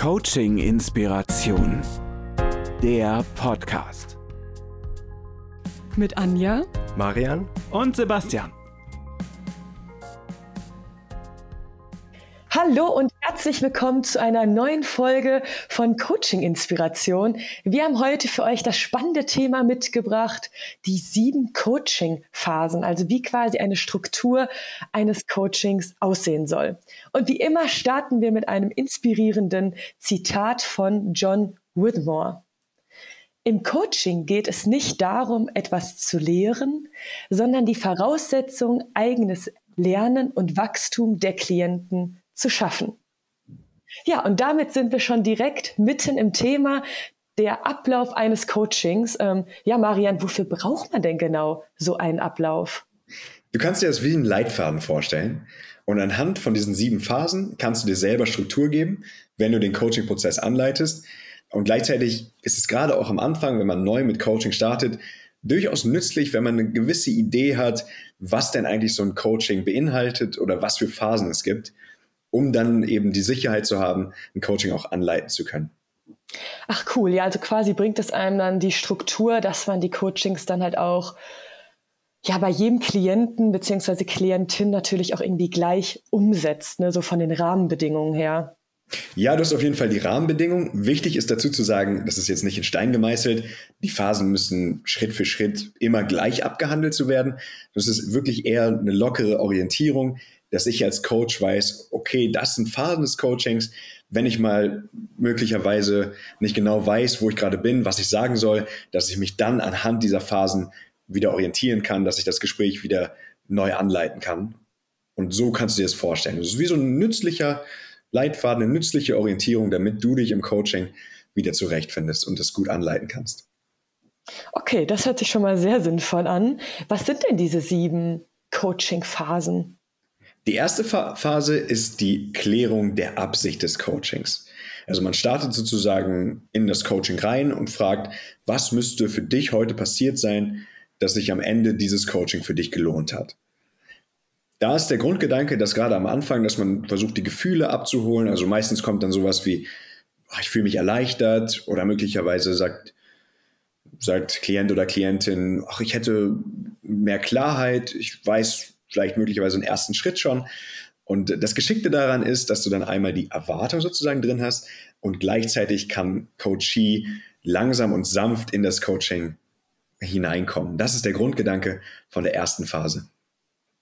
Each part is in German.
Coaching Inspiration. Der Podcast. Mit Anja, Marian Und Sebastian. Hallo und herzlich willkommen zu einer neuen Folge von Coaching Inspiration. Wir haben heute für euch das spannende Thema mitgebracht, die sieben Coaching-Phasen, also wie quasi eine Struktur eines Coachings aussehen soll. Und wie immer starten wir mit einem inspirierenden Zitat von John Whitmore. Im Coaching geht es nicht darum, etwas zu lehren, sondern die Voraussetzung, eigenes Lernen und Wachstum der Klienten zu schaffen. Ja, und damit sind wir schon direkt mitten im Thema der Ablauf eines Coachings. Ähm, ja, Marian, wofür braucht man denn genau so einen Ablauf? Du kannst dir das wie einen Leitfaden vorstellen. Und anhand von diesen sieben Phasen kannst du dir selber Struktur geben, wenn du den Coaching-Prozess anleitest. Und gleichzeitig ist es gerade auch am Anfang, wenn man neu mit Coaching startet, durchaus nützlich, wenn man eine gewisse Idee hat, was denn eigentlich so ein Coaching beinhaltet oder was für Phasen es gibt um dann eben die Sicherheit zu haben, ein Coaching auch anleiten zu können. Ach cool, ja, also quasi bringt es einem dann die Struktur, dass man die Coachings dann halt auch ja bei jedem Klienten beziehungsweise Klientin natürlich auch irgendwie gleich umsetzt, ne, so von den Rahmenbedingungen her. Ja, du hast auf jeden Fall die Rahmenbedingungen. Wichtig ist dazu zu sagen, das ist jetzt nicht in Stein gemeißelt. Die Phasen müssen Schritt für Schritt immer gleich abgehandelt zu werden. Das ist wirklich eher eine lockere Orientierung dass ich als Coach weiß, okay, das sind Phasen des Coachings. Wenn ich mal möglicherweise nicht genau weiß, wo ich gerade bin, was ich sagen soll, dass ich mich dann anhand dieser Phasen wieder orientieren kann, dass ich das Gespräch wieder neu anleiten kann. Und so kannst du dir das vorstellen. Das ist wie so ein nützlicher Leitfaden, eine nützliche Orientierung, damit du dich im Coaching wieder zurechtfindest und das gut anleiten kannst. Okay, das hört sich schon mal sehr sinnvoll an. Was sind denn diese sieben Coaching-Phasen? Die erste Phase ist die Klärung der Absicht des Coachings. Also man startet sozusagen in das Coaching rein und fragt, was müsste für dich heute passiert sein, dass sich am Ende dieses Coaching für dich gelohnt hat. Da ist der Grundgedanke, dass gerade am Anfang, dass man versucht, die Gefühle abzuholen. Also meistens kommt dann sowas wie, ach, ich fühle mich erleichtert oder möglicherweise sagt, sagt Klient oder Klientin, ach, ich hätte mehr Klarheit, ich weiß, vielleicht möglicherweise einen ersten Schritt schon. Und das Geschickte daran ist, dass du dann einmal die Erwartung sozusagen drin hast und gleichzeitig kann Coachee langsam und sanft in das Coaching hineinkommen. Das ist der Grundgedanke von der ersten Phase.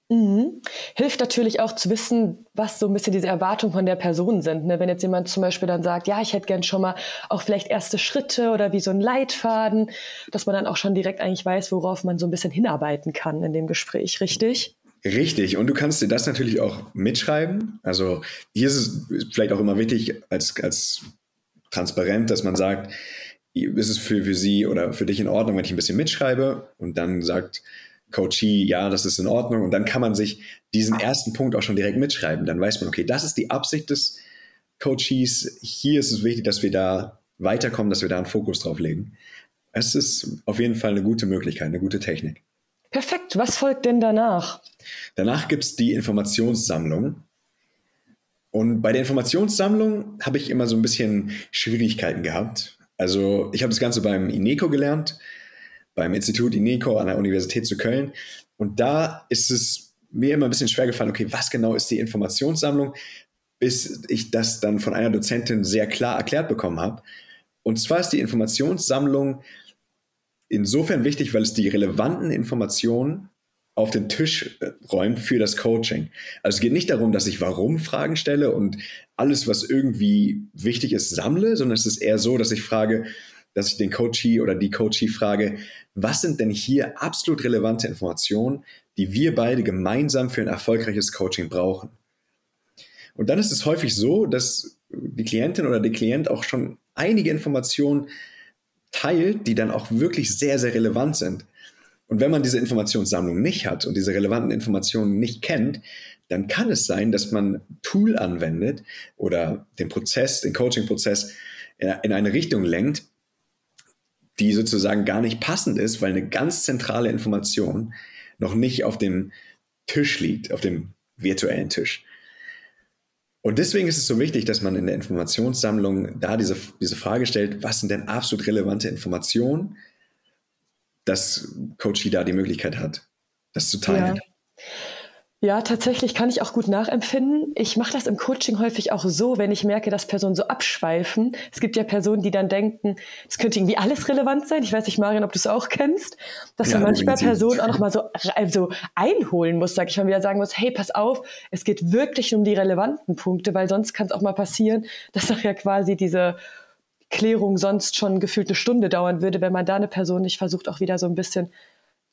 Mhm. Hilft natürlich auch zu wissen, was so ein bisschen diese Erwartungen von der Person sind. Ne? Wenn jetzt jemand zum Beispiel dann sagt, ja, ich hätte gern schon mal auch vielleicht erste Schritte oder wie so ein Leitfaden, dass man dann auch schon direkt eigentlich weiß, worauf man so ein bisschen hinarbeiten kann in dem Gespräch, richtig? Richtig, und du kannst dir das natürlich auch mitschreiben. Also hier ist es vielleicht auch immer wichtig als, als transparent, dass man sagt, ist es für, für sie oder für dich in Ordnung, wenn ich ein bisschen mitschreibe und dann sagt Coachee, ja, das ist in Ordnung und dann kann man sich diesen ersten Punkt auch schon direkt mitschreiben. Dann weiß man, okay, das ist die Absicht des Coaches. Hier ist es wichtig, dass wir da weiterkommen, dass wir da einen Fokus drauf legen. Es ist auf jeden Fall eine gute Möglichkeit, eine gute Technik. Perfekt. Was folgt denn danach? Danach gibt es die Informationssammlung. Und bei der Informationssammlung habe ich immer so ein bisschen Schwierigkeiten gehabt. Also ich habe das Ganze beim INECO gelernt, beim Institut INECO an der Universität zu Köln. Und da ist es mir immer ein bisschen schwer gefallen, okay, was genau ist die Informationssammlung, bis ich das dann von einer Dozentin sehr klar erklärt bekommen habe. Und zwar ist die Informationssammlung insofern wichtig, weil es die relevanten Informationen auf den Tisch äh, räumt für das Coaching. Also es geht nicht darum, dass ich Warum-Fragen stelle und alles, was irgendwie wichtig ist, sammle, sondern es ist eher so, dass ich frage, dass ich den Coachee oder die Coachee frage, was sind denn hier absolut relevante Informationen, die wir beide gemeinsam für ein erfolgreiches Coaching brauchen? Und dann ist es häufig so, dass die Klientin oder der Klient auch schon einige Informationen teilt, die dann auch wirklich sehr, sehr relevant sind. Und wenn man diese Informationssammlung nicht hat und diese relevanten Informationen nicht kennt, dann kann es sein, dass man Tool anwendet oder den Prozess, den Coaching-Prozess in eine Richtung lenkt, die sozusagen gar nicht passend ist, weil eine ganz zentrale Information noch nicht auf dem Tisch liegt, auf dem virtuellen Tisch. Und deswegen ist es so wichtig, dass man in der Informationssammlung da diese, diese Frage stellt, was sind denn absolut relevante Informationen, dass Coachie da die Möglichkeit hat, das zu teilen. Ja. Ja, tatsächlich kann ich auch gut nachempfinden. Ich mache das im Coaching häufig auch so, wenn ich merke, dass Personen so abschweifen. Es gibt ja Personen, die dann denken, es könnte irgendwie alles relevant sein. Ich weiß nicht, Marian, ob du es auch kennst, dass ja, man manchmal Personen auch nochmal so also einholen muss, sag ich mal, wieder sagen muss, hey, pass auf, es geht wirklich um die relevanten Punkte, weil sonst kann es auch mal passieren, dass doch ja quasi diese Klärung sonst schon gefühlt eine Stunde dauern würde, wenn man da eine Person nicht versucht, auch wieder so ein bisschen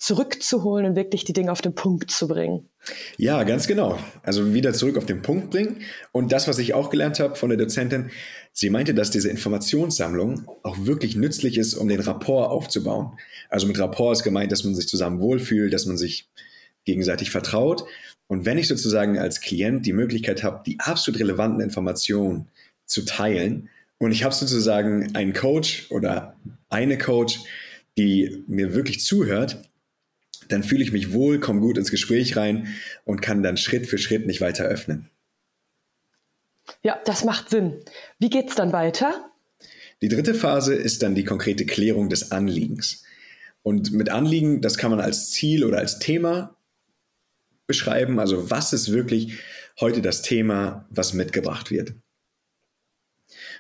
zurückzuholen und wirklich die Dinge auf den Punkt zu bringen. Ja, ganz genau. Also wieder zurück auf den Punkt bringen. Und das, was ich auch gelernt habe von der Dozentin, sie meinte, dass diese Informationssammlung auch wirklich nützlich ist, um den Rapport aufzubauen. Also mit Rapport ist gemeint, dass man sich zusammen wohlfühlt, dass man sich gegenseitig vertraut. Und wenn ich sozusagen als Klient die Möglichkeit habe, die absolut relevanten Informationen zu teilen, und ich habe sozusagen einen Coach oder eine Coach, die mir wirklich zuhört, dann fühle ich mich wohl, komme gut ins Gespräch rein und kann dann Schritt für Schritt mich weiter öffnen. Ja, das macht Sinn. Wie geht es dann weiter? Die dritte Phase ist dann die konkrete Klärung des Anliegens. Und mit Anliegen, das kann man als Ziel oder als Thema beschreiben. Also was ist wirklich heute das Thema, was mitgebracht wird?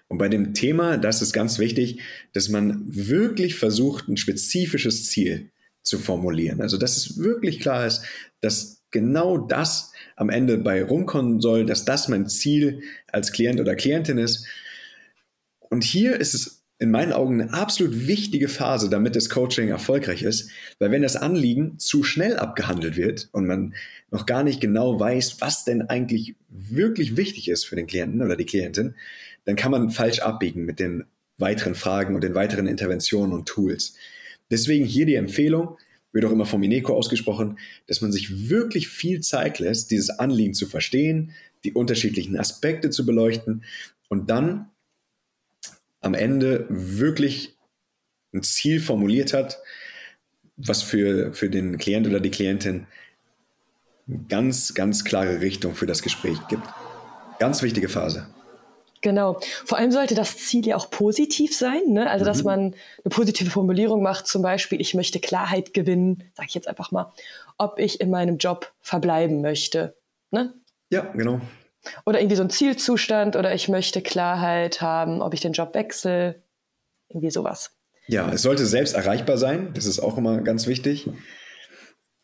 Und bei dem Thema, das ist ganz wichtig, dass man wirklich versucht, ein spezifisches Ziel zu formulieren. Also dass es wirklich klar ist, dass genau das am Ende bei rumkommen soll, dass das mein Ziel als Klient oder Klientin ist. Und hier ist es in meinen Augen eine absolut wichtige Phase, damit das Coaching erfolgreich ist, weil wenn das Anliegen zu schnell abgehandelt wird und man noch gar nicht genau weiß, was denn eigentlich wirklich wichtig ist für den Klienten oder die Klientin, dann kann man falsch abbiegen mit den weiteren Fragen und den weiteren Interventionen und Tools. Deswegen hier die Empfehlung, wird auch immer vom Ineco ausgesprochen, dass man sich wirklich viel Zeit lässt, dieses Anliegen zu verstehen, die unterschiedlichen Aspekte zu beleuchten und dann am Ende wirklich ein Ziel formuliert hat, was für, für den Klient oder die Klientin ganz, ganz klare Richtung für das Gespräch gibt. Ganz wichtige Phase. Genau. Vor allem sollte das Ziel ja auch positiv sein. Ne? Also, mhm. dass man eine positive Formulierung macht, zum Beispiel, ich möchte Klarheit gewinnen, sage ich jetzt einfach mal, ob ich in meinem Job verbleiben möchte. Ne? Ja, genau. Oder irgendwie so ein Zielzustand oder ich möchte Klarheit haben, ob ich den Job wechsle. Irgendwie sowas. Ja, es sollte selbst erreichbar sein. Das ist auch immer ganz wichtig.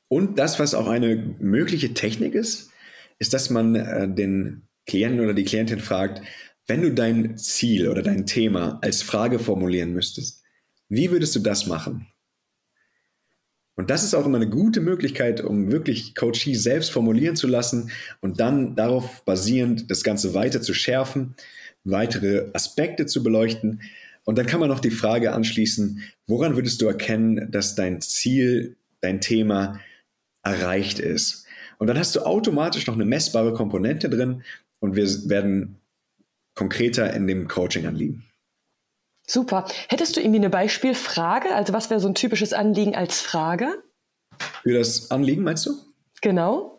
Und das, was auch eine mögliche Technik ist, ist, dass man äh, den Klienten oder die Klientin fragt, wenn du dein Ziel oder dein Thema als Frage formulieren müsstest, wie würdest du das machen? Und das ist auch immer eine gute Möglichkeit, um wirklich Coachee selbst formulieren zu lassen und dann darauf basierend das Ganze weiter zu schärfen, weitere Aspekte zu beleuchten. Und dann kann man noch die Frage anschließen, woran würdest du erkennen, dass dein Ziel, dein Thema erreicht ist? Und dann hast du automatisch noch eine messbare Komponente drin und wir werden konkreter in dem Coaching anliegen. Super. Hättest du irgendwie eine Beispielfrage? Also was wäre so ein typisches Anliegen als Frage? Für das Anliegen meinst du? Genau.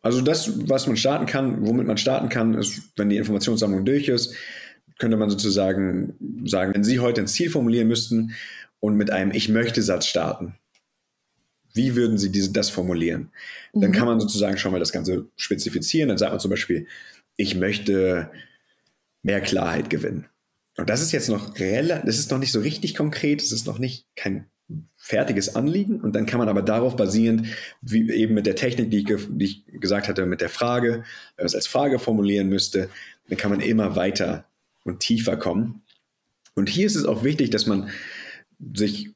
Also das, was man starten kann, womit man starten kann, ist, wenn die Informationssammlung durch ist, könnte man sozusagen sagen, wenn Sie heute ein Ziel formulieren müssten und mit einem Ich möchte Satz starten, wie würden Sie diese, das formulieren? Dann mhm. kann man sozusagen schon mal das Ganze spezifizieren. Dann sagt man zum Beispiel, ich möchte mehr Klarheit gewinnen. Und das ist jetzt noch relativ, das ist noch nicht so richtig konkret, es ist noch nicht kein fertiges Anliegen und dann kann man aber darauf basierend, wie eben mit der Technik, die ich, die ich gesagt hatte, mit der Frage, wenn man es als Frage formulieren müsste, dann kann man immer weiter und tiefer kommen. Und hier ist es auch wichtig, dass man sich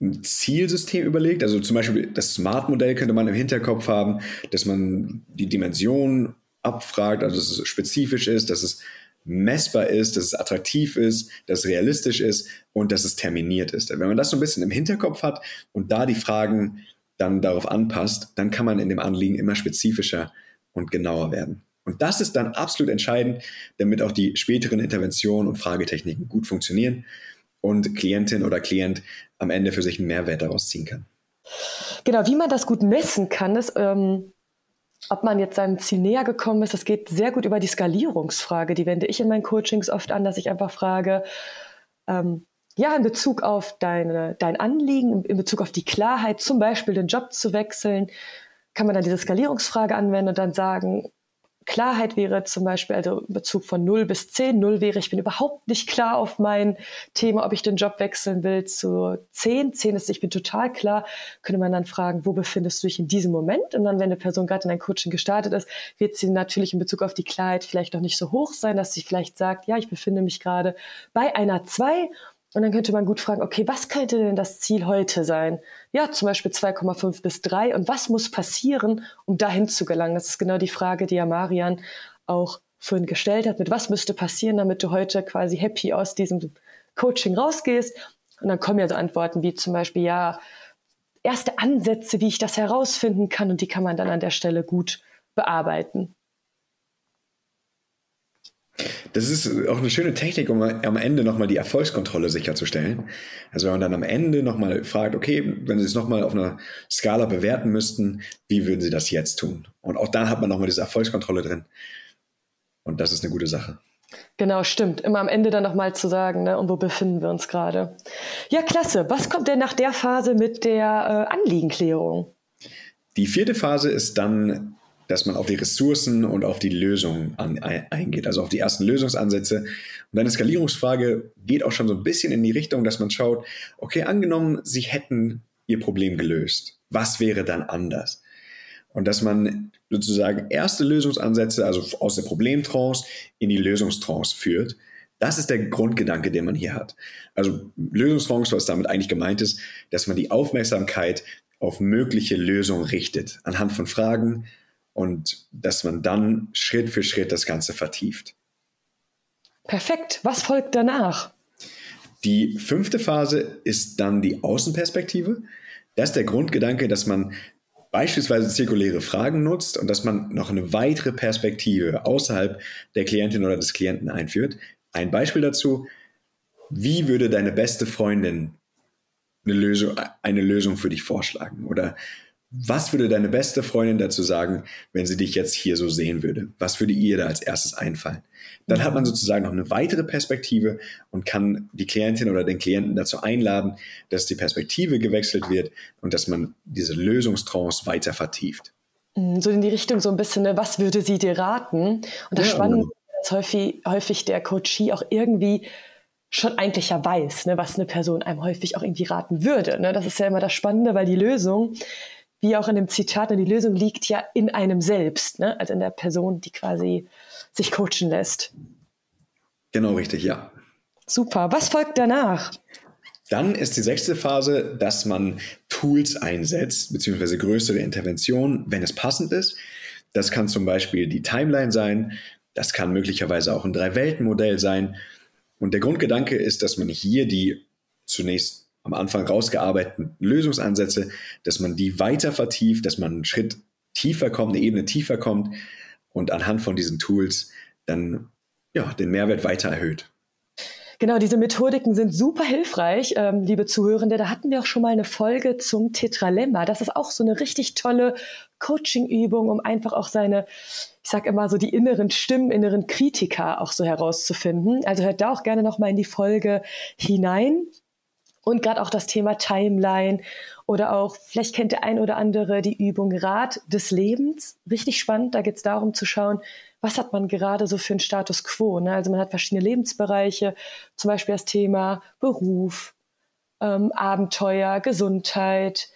ein Zielsystem überlegt. Also zum Beispiel das Smart-Modell könnte man im Hinterkopf haben, dass man die Dimensionen abfragt, also dass es spezifisch ist, dass es messbar ist, dass es attraktiv ist, dass es realistisch ist und dass es terminiert ist. Wenn man das so ein bisschen im Hinterkopf hat und da die Fragen dann darauf anpasst, dann kann man in dem Anliegen immer spezifischer und genauer werden. Und das ist dann absolut entscheidend, damit auch die späteren Interventionen und Fragetechniken gut funktionieren und Klientin oder Klient am Ende für sich einen Mehrwert daraus ziehen kann. Genau, wie man das gut messen kann, ist, ähm, ob man jetzt seinem Ziel näher gekommen ist, das geht sehr gut über die Skalierungsfrage. Die wende ich in meinen Coachings oft an, dass ich einfach frage, ähm, ja, in Bezug auf deine, dein Anliegen, in Bezug auf die Klarheit, zum Beispiel den Job zu wechseln, kann man dann diese Skalierungsfrage anwenden und dann sagen, Klarheit wäre zum Beispiel, also in Bezug von 0 bis 10. 0 wäre, ich bin überhaupt nicht klar auf mein Thema, ob ich den Job wechseln will, zu 10. 10 ist, ich bin total klar. Könnte man dann fragen, wo befindest du dich in diesem Moment? Und dann, wenn eine Person gerade in ein Coaching gestartet ist, wird sie natürlich in Bezug auf die Klarheit vielleicht noch nicht so hoch sein, dass sie vielleicht sagt, ja, ich befinde mich gerade bei einer 2 und dann könnte man gut fragen, okay, was könnte denn das Ziel heute sein? Ja, zum Beispiel 2,5 bis 3. Und was muss passieren, um dahin zu gelangen? Das ist genau die Frage, die ja Marian auch vorhin gestellt hat. Mit was müsste passieren, damit du heute quasi happy aus diesem Coaching rausgehst? Und dann kommen ja so Antworten wie zum Beispiel, ja, erste Ansätze, wie ich das herausfinden kann. Und die kann man dann an der Stelle gut bearbeiten. Das ist auch eine schöne Technik, um am Ende nochmal die Erfolgskontrolle sicherzustellen. Also wenn man dann am Ende nochmal fragt, okay, wenn Sie es nochmal auf einer Skala bewerten müssten, wie würden Sie das jetzt tun? Und auch dann hat man nochmal diese Erfolgskontrolle drin. Und das ist eine gute Sache. Genau, stimmt. Immer am Ende dann nochmal zu sagen, ne, und wo befinden wir uns gerade. Ja, klasse. Was kommt denn nach der Phase mit der äh, Anliegenklärung? Die vierte Phase ist dann dass man auf die Ressourcen und auf die Lösung an, eingeht, also auf die ersten Lösungsansätze. Und deine Skalierungsfrage geht auch schon so ein bisschen in die Richtung, dass man schaut, okay, angenommen, sie hätten ihr Problem gelöst. Was wäre dann anders? Und dass man sozusagen erste Lösungsansätze, also aus der Problemtrance in die Lösungstrance führt. Das ist der Grundgedanke, den man hier hat. Also Lösungstrance, was damit eigentlich gemeint ist, dass man die Aufmerksamkeit auf mögliche Lösungen richtet, anhand von Fragen, und dass man dann Schritt für Schritt das Ganze vertieft. Perfekt. Was folgt danach? Die fünfte Phase ist dann die Außenperspektive. Das ist der Grundgedanke, dass man beispielsweise zirkuläre Fragen nutzt und dass man noch eine weitere Perspektive außerhalb der Klientin oder des Klienten einführt. Ein Beispiel dazu, wie würde deine beste Freundin eine Lösung, eine Lösung für dich vorschlagen? Oder was würde deine beste Freundin dazu sagen, wenn sie dich jetzt hier so sehen würde? Was würde ihr da als erstes einfallen? Dann hat man sozusagen noch eine weitere Perspektive und kann die Klientin oder den Klienten dazu einladen, dass die Perspektive gewechselt wird und dass man diese Lösungstrance weiter vertieft. Mm, so in die Richtung so ein bisschen, ne, was würde sie dir raten? Und das ja, Spannende ist, dass häufig, häufig der Coachie auch irgendwie schon eigentlich ja weiß, ne, was eine Person einem häufig auch irgendwie raten würde. Ne? Das ist ja immer das Spannende, weil die Lösung wie auch in dem Zitat, die Lösung liegt ja in einem selbst, ne? also in der Person, die quasi sich coachen lässt. Genau richtig, ja. Super. Was folgt danach? Dann ist die sechste Phase, dass man Tools einsetzt, beziehungsweise größere Interventionen, wenn es passend ist. Das kann zum Beispiel die Timeline sein, das kann möglicherweise auch ein Drei-Welten-Modell sein. Und der Grundgedanke ist, dass man hier die zunächst am Anfang rausgearbeiteten Lösungsansätze, dass man die weiter vertieft, dass man einen Schritt tiefer kommt, eine Ebene tiefer kommt und anhand von diesen Tools dann ja, den Mehrwert weiter erhöht. Genau, diese Methodiken sind super hilfreich, ähm, liebe Zuhörende. Da hatten wir auch schon mal eine Folge zum Tetralemma. Das ist auch so eine richtig tolle Coaching-Übung, um einfach auch seine, ich sag immer so die inneren Stimmen, inneren Kritiker auch so herauszufinden. Also hört da auch gerne noch mal in die Folge hinein. Und gerade auch das Thema Timeline oder auch, vielleicht kennt der ein oder andere die Übung Rat des Lebens. Richtig spannend. Da geht es darum zu schauen, was hat man gerade so für einen Status quo. Ne? Also man hat verschiedene Lebensbereiche, zum Beispiel das Thema Beruf, ähm, Abenteuer, Gesundheit,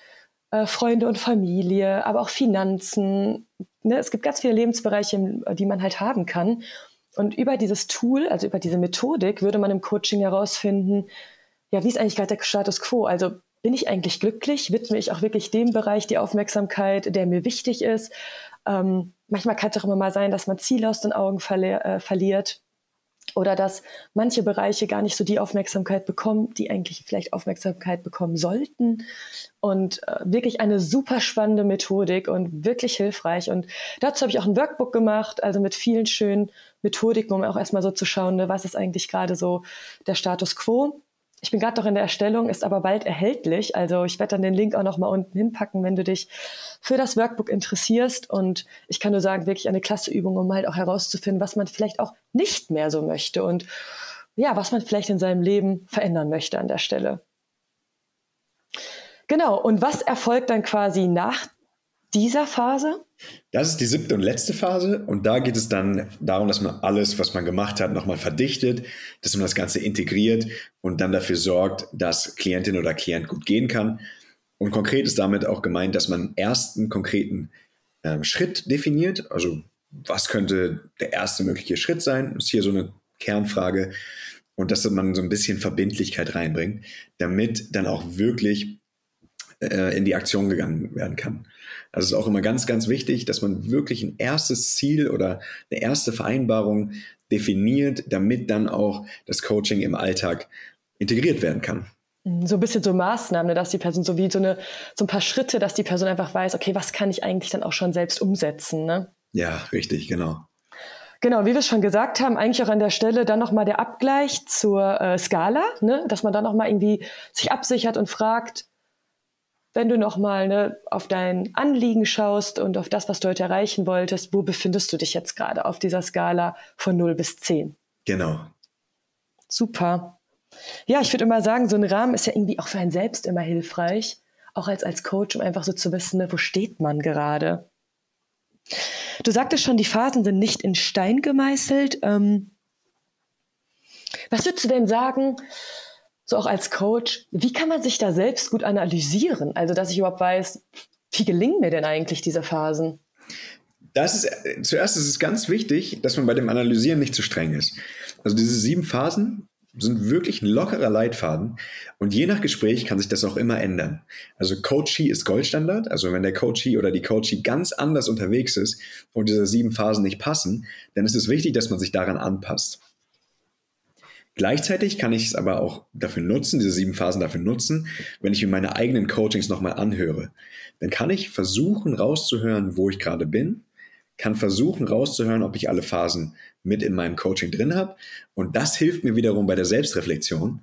äh, Freunde und Familie, aber auch Finanzen. Ne? Es gibt ganz viele Lebensbereiche, die man halt haben kann. Und über dieses Tool, also über diese Methodik, würde man im Coaching herausfinden, ja, wie ist eigentlich gerade der Status quo? Also bin ich eigentlich glücklich? Widme ich auch wirklich dem Bereich die Aufmerksamkeit, der mir wichtig ist? Ähm, manchmal kann es auch immer mal sein, dass man Ziele aus den Augen verli äh, verliert oder dass manche Bereiche gar nicht so die Aufmerksamkeit bekommen, die eigentlich vielleicht Aufmerksamkeit bekommen sollten. Und äh, wirklich eine super spannende Methodik und wirklich hilfreich. Und dazu habe ich auch ein Workbook gemacht, also mit vielen schönen Methodiken, um auch erstmal so zu schauen, ne, was ist eigentlich gerade so der Status quo Ich bin gerade noch in der Erstellung, ist aber bald erhältlich. Also ich werde dann den Link auch noch mal unten hinpacken, wenn du dich für das Workbook interessierst. Und ich kann nur sagen, wirklich eine klasse Übung, um halt auch herauszufinden, was man vielleicht auch nicht mehr so möchte und ja, was man vielleicht in seinem Leben verändern möchte an der Stelle. Genau. Und was erfolgt dann quasi nach dieser Phase? Das ist die siebte und letzte Phase und da geht es dann darum, dass man alles, was man gemacht hat, nochmal verdichtet, dass man das Ganze integriert und dann dafür sorgt, dass Klientin oder Klient gut gehen kann. Und konkret ist damit auch gemeint, dass man einen ersten konkreten äh, Schritt definiert. Also was könnte der erste mögliche Schritt sein? Das ist hier so eine Kernfrage. Und dass man so ein bisschen Verbindlichkeit reinbringt, damit dann auch wirklich äh, in die Aktion gegangen werden kann. Also es ist auch immer ganz, ganz wichtig, dass man wirklich ein erstes Ziel oder eine erste Vereinbarung definiert, damit dann auch das Coaching im Alltag integriert werden kann. So ein bisschen so Maßnahmen, dass die Person so wie so, eine, so ein paar Schritte, dass die Person einfach weiß, okay, was kann ich eigentlich dann auch schon selbst umsetzen, ne? Ja, richtig, genau. Genau, wie wir es schon gesagt haben, eigentlich auch an der Stelle dann nochmal der Abgleich zur äh, Skala, ne? dass man dann nochmal irgendwie sich absichert und fragt, wenn du nochmal ne, auf dein Anliegen schaust und auf das, was du heute erreichen wolltest, wo befindest du dich jetzt gerade auf dieser Skala von 0 bis 10? Genau. Super. Ja, ich würde immer sagen, so ein Rahmen ist ja irgendwie auch für einen selbst immer hilfreich, auch als, als Coach, um einfach so zu wissen, ne, wo steht man gerade. Du sagtest schon, die Phasen sind nicht in Stein gemeißelt. Ähm, was würdest du denn sagen, so auch als Coach, wie kann man sich da selbst gut analysieren? Also, dass ich überhaupt weiß, wie gelingen mir denn eigentlich diese Phasen? Das ist, zuerst ist es ganz wichtig, dass man bei dem Analysieren nicht zu streng ist. Also diese sieben Phasen sind wirklich ein lockerer Leitfaden und je nach Gespräch kann sich das auch immer ändern. Also Coachee ist Goldstandard, also wenn der Coachee oder die Coachee ganz anders unterwegs ist und diese sieben Phasen nicht passen, dann ist es wichtig, dass man sich daran anpasst. Gleichzeitig kann ich es aber auch dafür nutzen, diese sieben Phasen dafür nutzen, wenn ich mir meine eigenen Coachings nochmal anhöre. Dann kann ich versuchen rauszuhören, wo ich gerade bin, kann versuchen rauszuhören, ob ich alle Phasen mit in meinem Coaching drin habe. Und das hilft mir wiederum bei der Selbstreflexion.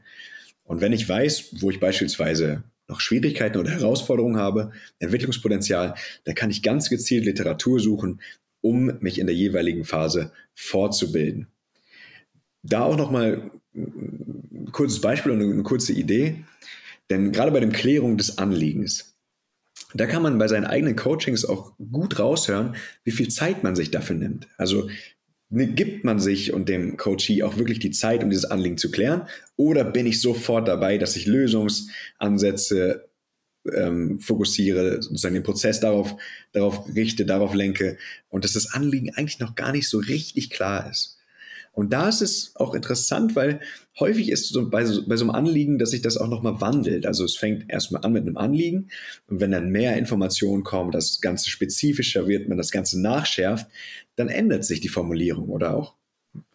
Und wenn ich weiß, wo ich beispielsweise noch Schwierigkeiten oder Herausforderungen habe, Entwicklungspotenzial, dann kann ich ganz gezielt Literatur suchen, um mich in der jeweiligen Phase fortzubilden. Da auch nochmal ein kurzes Beispiel und eine kurze Idee. Denn gerade bei der Klärung des Anliegens, da kann man bei seinen eigenen Coachings auch gut raushören, wie viel Zeit man sich dafür nimmt. Also ne, gibt man sich und dem Coachee auch wirklich die Zeit, um dieses Anliegen zu klären? Oder bin ich sofort dabei, dass ich Lösungsansätze ähm, fokussiere, sozusagen den Prozess darauf, darauf richte, darauf lenke und dass das Anliegen eigentlich noch gar nicht so richtig klar ist? Und da ist es auch interessant, weil häufig ist so bei, so bei so einem Anliegen, dass sich das auch nochmal wandelt. Also es fängt erstmal an mit einem Anliegen und wenn dann mehr Informationen kommen, das Ganze spezifischer wird, man das Ganze nachschärft, dann ändert sich die Formulierung oder auch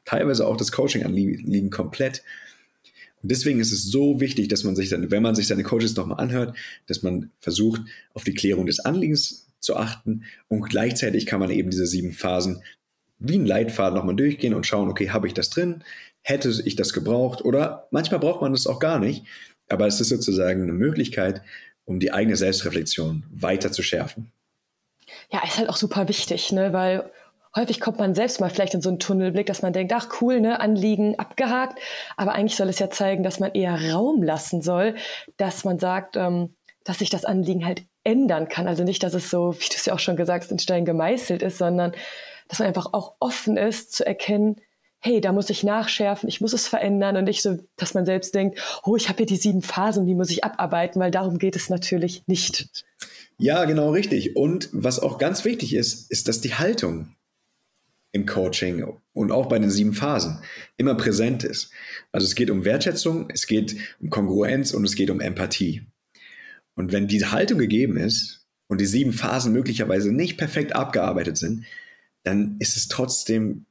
teilweise auch das Coaching-Anliegen komplett. Und deswegen ist es so wichtig, dass man sich dann, wenn man sich seine Coaches nochmal anhört, dass man versucht, auf die Klärung des Anliegens zu achten und gleichzeitig kann man eben diese sieben Phasen wie ein Leitfaden nochmal durchgehen und schauen, okay, habe ich das drin? Hätte ich das gebraucht? Oder manchmal braucht man das auch gar nicht. Aber es ist sozusagen eine Möglichkeit, um die eigene Selbstreflexion weiter zu schärfen. Ja, ist halt auch super wichtig, ne? weil häufig kommt man selbst mal vielleicht in so einen Tunnelblick, dass man denkt, ach cool, ne, Anliegen abgehakt. Aber eigentlich soll es ja zeigen, dass man eher Raum lassen soll, dass man sagt, ähm, dass sich das Anliegen halt ändern kann. Also nicht, dass es so, wie du es ja auch schon gesagt hast, in Stein gemeißelt ist, sondern dass man einfach auch offen ist zu erkennen, hey, da muss ich nachschärfen, ich muss es verändern und nicht so, dass man selbst denkt, oh, ich habe hier die sieben Phasen, die muss ich abarbeiten, weil darum geht es natürlich nicht. Ja, genau richtig. Und was auch ganz wichtig ist, ist, dass die Haltung im Coaching und auch bei den sieben Phasen immer präsent ist. Also es geht um Wertschätzung, es geht um Kongruenz und es geht um Empathie. Und wenn diese Haltung gegeben ist und die sieben Phasen möglicherweise nicht perfekt abgearbeitet sind, dann ist es trotzdem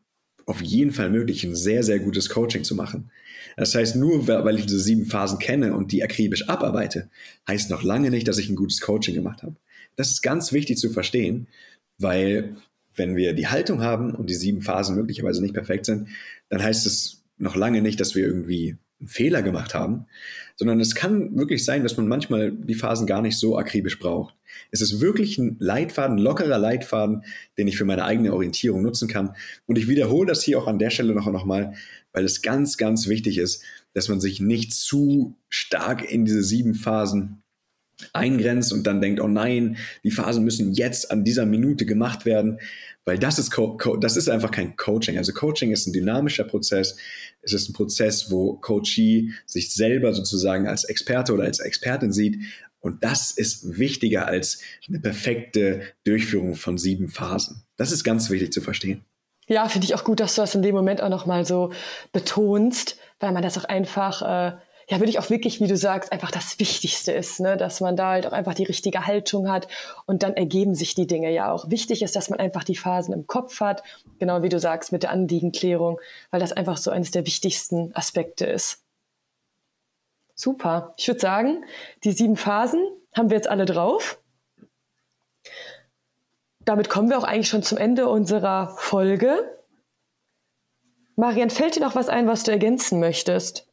auf jeden Fall möglich, ein sehr, sehr gutes Coaching zu machen. Das heißt, nur weil ich diese sieben Phasen kenne und die akribisch abarbeite, heißt noch lange nicht, dass ich ein gutes Coaching gemacht habe. Das ist ganz wichtig zu verstehen, weil wenn wir die Haltung haben und die sieben Phasen möglicherweise nicht perfekt sind, dann heißt es noch lange nicht, dass wir irgendwie Fehler gemacht haben, sondern es kann wirklich sein, dass man manchmal die Phasen gar nicht so akribisch braucht. Es ist wirklich ein Leitfaden, lockerer Leitfaden, den ich für meine eigene Orientierung nutzen kann. Und ich wiederhole das hier auch an der Stelle noch, noch mal, weil es ganz, ganz wichtig ist, dass man sich nicht zu stark in diese sieben Phasen eingrenzt und dann denkt, oh nein, die Phasen müssen jetzt an dieser Minute gemacht werden, weil das ist, Co Co das ist einfach kein Coaching. Also Coaching ist ein dynamischer Prozess. Es ist ein Prozess, wo Coachee sich selber sozusagen als Experte oder als Expertin sieht. Und das ist wichtiger als eine perfekte Durchführung von sieben Phasen. Das ist ganz wichtig zu verstehen. Ja, finde ich auch gut, dass du das in dem Moment auch nochmal so betonst, weil man das auch einfach äh, ja wirklich auch wirklich, wie du sagst, einfach das Wichtigste ist, ne? dass man da halt auch einfach die richtige Haltung hat und dann ergeben sich die Dinge ja auch. Wichtig ist, dass man einfach die Phasen im Kopf hat, genau wie du sagst, mit der Anliegenklärung, weil das einfach so eines der wichtigsten Aspekte ist. Super. Ich würde sagen, die sieben Phasen haben wir jetzt alle drauf. Damit kommen wir auch eigentlich schon zum Ende unserer Folge. Marian, fällt dir noch was ein, was du ergänzen möchtest?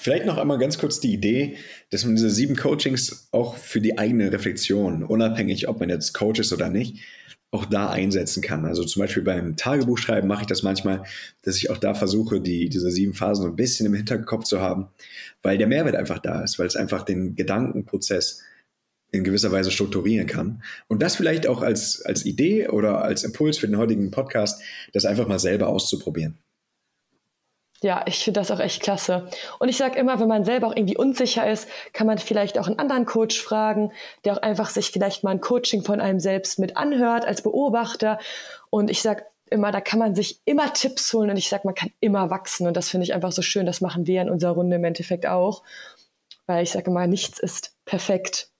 Vielleicht noch einmal ganz kurz die Idee, dass man diese sieben Coachings auch für die eigene Reflexion, unabhängig ob man jetzt Coach ist oder nicht, auch da einsetzen kann. Also zum Beispiel beim Tagebuchschreiben mache ich das manchmal, dass ich auch da versuche, die, diese sieben Phasen ein bisschen im Hinterkopf zu haben, weil der Mehrwert einfach da ist, weil es einfach den Gedankenprozess in gewisser Weise strukturieren kann. Und das vielleicht auch als, als Idee oder als Impuls für den heutigen Podcast, das einfach mal selber auszuprobieren. Ja, ich finde das auch echt klasse. Und ich sage immer, wenn man selber auch irgendwie unsicher ist, kann man vielleicht auch einen anderen Coach fragen, der auch einfach sich vielleicht mal ein Coaching von einem selbst mit anhört als Beobachter. Und ich sage immer, da kann man sich immer Tipps holen und ich sage, man kann immer wachsen. Und das finde ich einfach so schön. Das machen wir in unserer Runde im Endeffekt auch. Weil ich sage immer, nichts ist perfekt.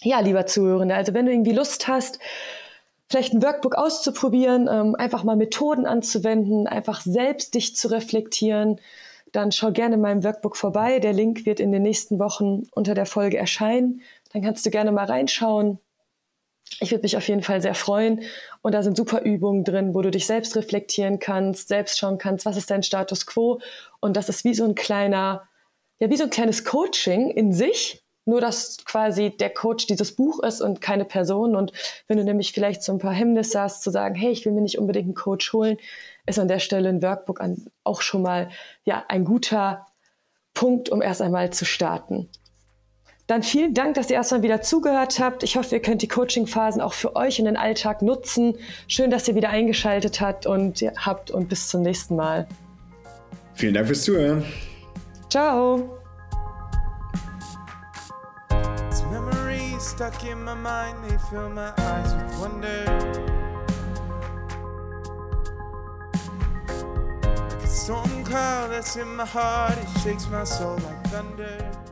Ja, lieber Zuhörende, also wenn du irgendwie Lust hast, vielleicht ein Workbook auszuprobieren, ähm, einfach mal Methoden anzuwenden, einfach selbst dich zu reflektieren, dann schau gerne in meinem Workbook vorbei. Der Link wird in den nächsten Wochen unter der Folge erscheinen. Dann kannst du gerne mal reinschauen. Ich würde mich auf jeden Fall sehr freuen. Und da sind super Übungen drin, wo du dich selbst reflektieren kannst, selbst schauen kannst, was ist dein Status quo. Und das ist wie so ein kleiner, ja, wie so ein kleines Coaching in sich, nur dass quasi der Coach dieses Buch ist und keine Person. Und wenn du nämlich vielleicht so ein paar Hemmnisse hast, zu sagen, hey, ich will mir nicht unbedingt einen Coach holen, ist an der Stelle ein Workbook an, auch schon mal ja, ein guter Punkt, um erst einmal zu starten. Dann vielen Dank, dass ihr erstmal wieder zugehört habt. Ich hoffe, ihr könnt die Coaching-Phasen auch für euch in den Alltag nutzen. Schön, dass ihr wieder eingeschaltet habt und habt und bis zum nächsten Mal. Vielen Dank fürs Zuhören. Ciao. Stuck in my mind, they fill my eyes with wonder. Like a storm cloud that's in my heart, it shakes my soul like thunder.